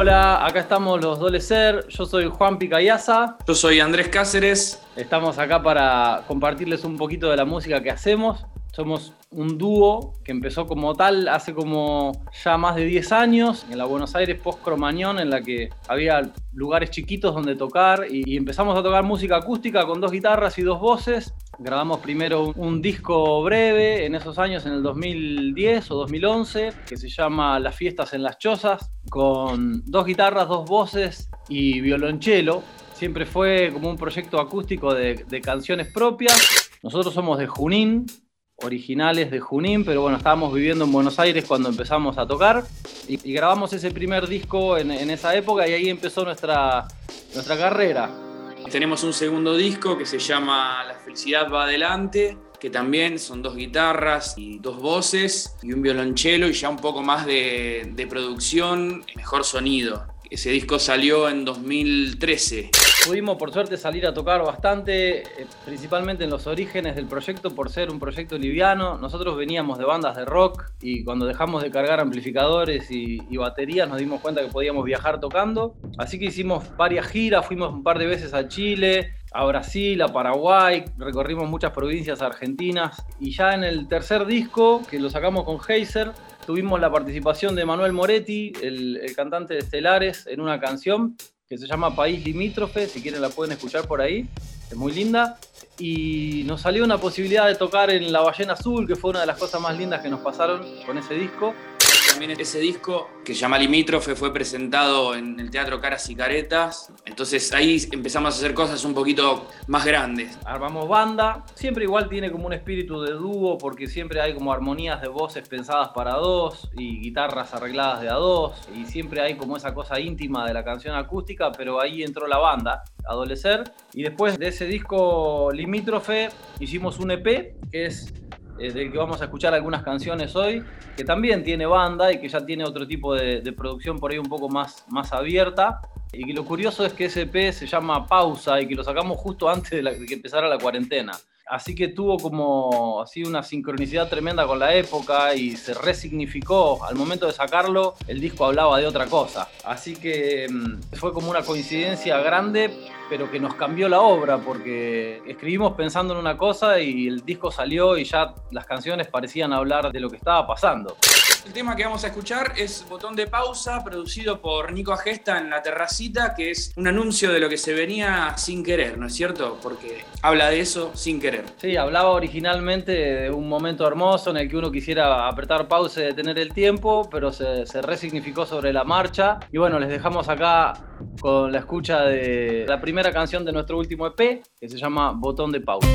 Hola, acá estamos los Dolecer. Yo soy Juan Picayaza. Yo soy Andrés Cáceres. Estamos acá para compartirles un poquito de la música que hacemos. Somos un dúo que empezó como tal hace como ya más de 10 años en la Buenos Aires post-Cromañón, en la que había lugares chiquitos donde tocar y empezamos a tocar música acústica con dos guitarras y dos voces. Grabamos primero un disco breve en esos años, en el 2010 o 2011, que se llama Las fiestas en las chozas, con dos guitarras, dos voces y violonchelo. Siempre fue como un proyecto acústico de, canciones propias. Nosotros somos de Junín, originales de Junín, pero bueno, estábamos viviendo en Buenos Aires cuando empezamos a tocar y, grabamos ese primer disco en, esa época y ahí empezó nuestra, nuestra carrera. Tenemos un segundo disco que se llama La felicidad va adelante, que también son dos guitarras y dos voces y un violonchelo y ya un poco más de, de producción, mejor sonido. Ese disco salió en 2013. Pudimos por suerte salir a tocar bastante, eh, principalmente en los orígenes del proyecto por ser un proyecto liviano. Nosotros veníamos de bandas de rock y cuando dejamos de cargar amplificadores y, baterías nos dimos cuenta que podíamos viajar tocando. Así que hicimos varias giras, fuimos un par de veces a Chile, a Brasil, a Paraguay, recorrimos muchas provincias argentinas y ya en el tercer disco, que lo sacamos con Heiser, tuvimos la participación de Manuel Moretti, el, cantante de Estelares, en una canción que se llama País Limítrofe, si quieren la pueden escuchar por ahí, es muy linda. Y nos salió una posibilidad de tocar en La Ballena Azul, que fue una de las cosas más lindas que nos pasaron con ese disco. También ese disco, que se llama Limítrofe, fue presentado en el Teatro Caras y Caretas. Entonces ahí empezamos a hacer cosas un poquito más grandes. Armamos banda. Siempre igual tiene como un espíritu de dúo, porque siempre hay como armonías de voces pensadas para dos y guitarras arregladas de a dos. Y siempre hay como esa cosa íntima de la canción acústica, pero ahí entró la banda, Adolecer. Y después de ese disco Limítrofe, hicimos un EP, que es eh, del que vamos a escuchar algunas canciones hoy, que también tiene banda y que ya tiene otro tipo de, producción por ahí un poco más, más abierta. Y que lo curioso es que ese EP se llama Pausa y que lo sacamos justo antes de, de que empezara la cuarentena. Así que tuvo como así una sincronicidad tremenda con la época y se resignificó. Al momento de sacarlo, el disco hablaba de otra cosa. Así que mm, fue como una coincidencia grande, pero que nos cambió la obra porque escribimos pensando en una cosa y el disco salió y ya las canciones parecían hablar de lo que estaba pasando. El tema que vamos a escuchar es Botón de Pausa, producido por Nico Agesta en La Terracita, que es un anuncio de lo que se venía sin querer, ¿no es cierto? Porque habla de eso sin querer. Sí, hablaba originalmente de un momento hermoso en el que uno quisiera apretar pausa y detener el tiempo, pero se, se resignificó sobre la marcha. Y bueno, les dejamos acá con la escucha de la primera canción de nuestro último EP, que se llama Botón de Pausa.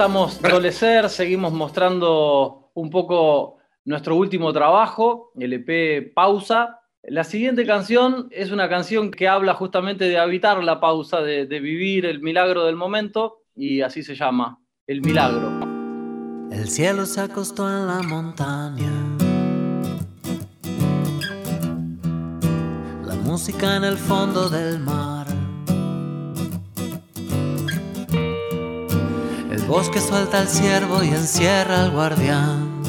Estamos Dolecer, seguimos mostrando un poco nuestro último trabajo, el EP Pausa. La siguiente canción es una canción que habla justamente de habitar la pausa, de, de vivir el milagro del momento, y así se llama, El Milagro. El cielo se acostó en la montaña. La música en el fondo del mar. Bosque suelta al ciervo y encierra al guardián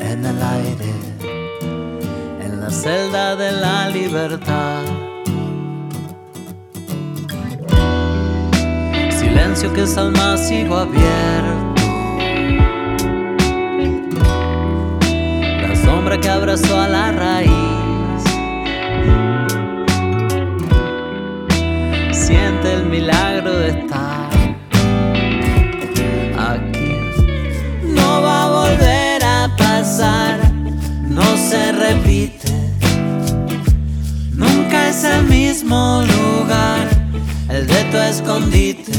en el aire, en la celda de la libertad. Silencio que es al abierto. La sombra que abrazó a la raíz. Siente el milagro de estar repite. Nunca es el mismo lugar, el de tu escondite.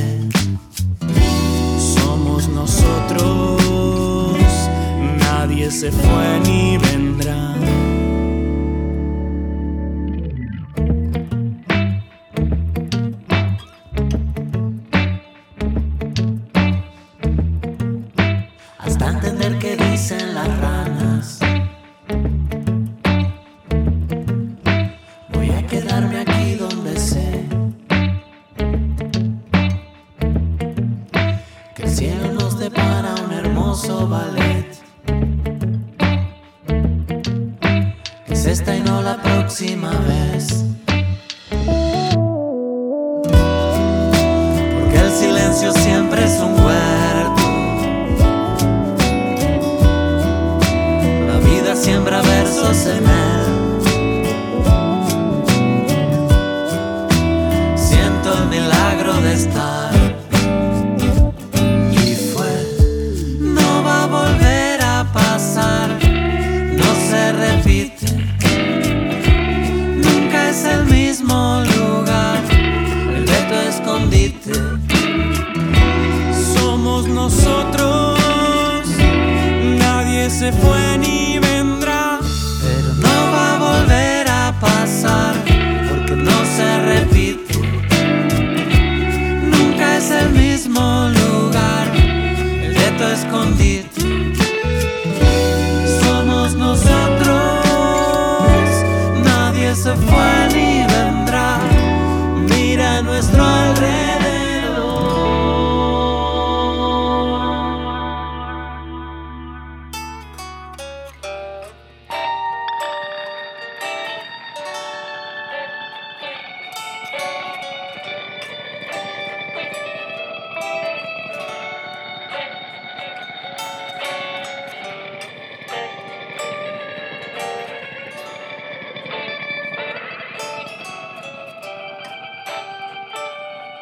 Somos nosotros, nadie se fue ni vendrá. semana.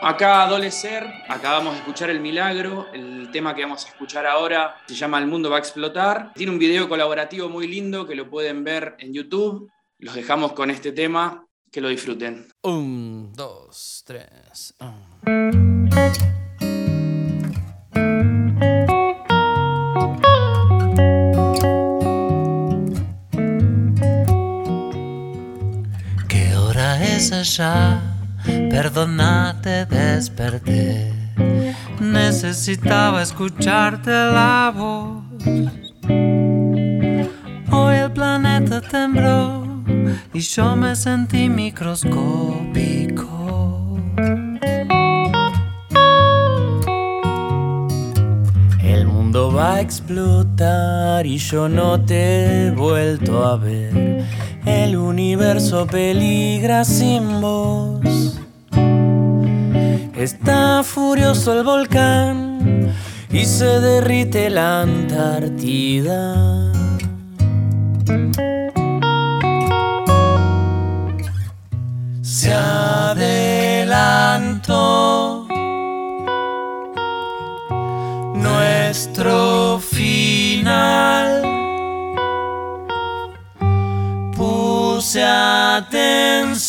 Acá Adolecer, acabamos de escuchar El Milagro, el tema que vamos a escuchar ahora se llama El Mundo va a explotar. Tiene un video colaborativo muy lindo que lo pueden ver en YouTube. Los dejamos con este tema, que lo disfruten. Un, dos, tres. ah. ¿Qué hora es allá? Perdona, te desperté. Necesitaba escucharte la voz. Hoy el planeta tembló y yo me sentí microscópico. El mundo va a explotar y yo no te he vuelto a ver. El universo peligra sin vos. Está furioso el volcán y se derrite la Antártida. Se adelantó nuestro final. Puse atención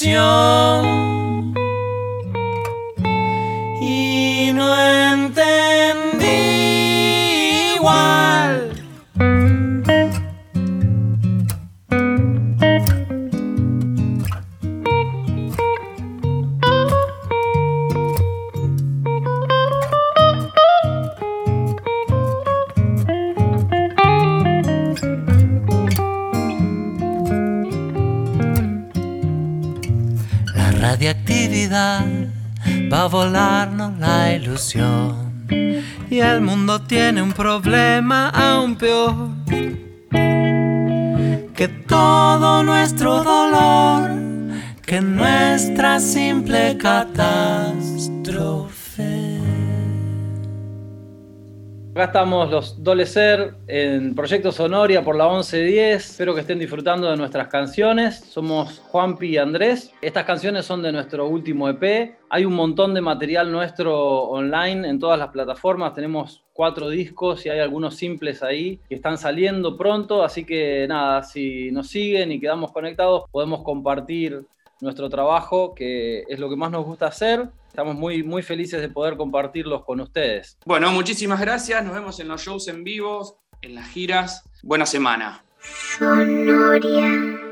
a volarnos la ilusión. Y el mundo tiene un problema aún peor. Que todo nuestro dolor, que nuestra simple catástrofe. Acá estamos los Dolecer en Proyecto Sonoria por la 1110. Espero que estén disfrutando de nuestras canciones. Somos Juanpi y Andrés. Estas canciones son de nuestro último EP. Hay un montón de material nuestro online en todas las plataformas. Tenemos cuatro discos y hay algunos simples ahí que están saliendo pronto. Así que nada, si nos siguen y quedamos conectados, podemos compartir nuestro trabajo, que es lo que más nos gusta hacer. Estamos muy, muy felices de poder compartirlos con ustedes. Bueno, muchísimas gracias. Nos vemos en los shows en vivo, en las giras. Buena semana. Sonoria.